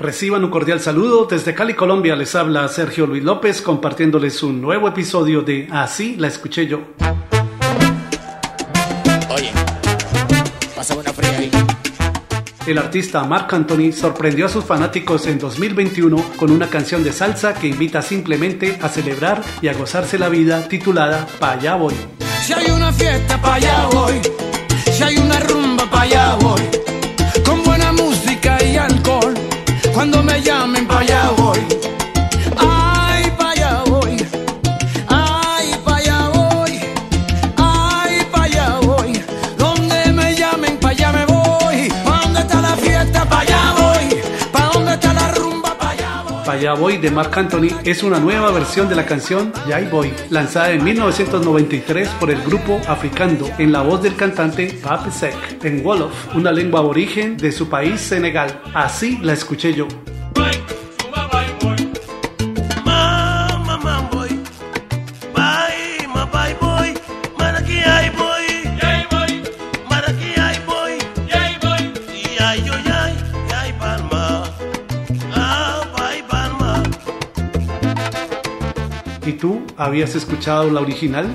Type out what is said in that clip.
Reciban un cordial saludo. Desde Cali, Colombia, les habla Sergio Luis López compartiéndoles un nuevo episodio de Así la escuché yo. Oye, pasa una fría ahí. El artista Marc Anthony sorprendió a sus fanáticos en 2021 con una canción de salsa que invita simplemente a celebrar y a gozarse la vida titulada Pa' allá voy. Si hay una fiesta, pa' allá voy. Si hay una rumba, me llamen, pa' allá voy. Ay, pa' allá voy. Ay, pa' allá voy. Ay, pa' allá voy. Donde me llamen, pa' allá me voy. ¿Pa' dónde está la fiesta? Pa' allá voy. ¿Pa' dónde está la rumba? Pa' allá voy. Pa' allá voy de Marc Anthony es una nueva versión de la canción Ya voy, lanzada en 1993 por el grupo Africando en la voz del cantante Pape Sek en Wolof, una lengua aborigen de su país Senegal. Así la escuché yo. ¿Y tú habías escuchado la original?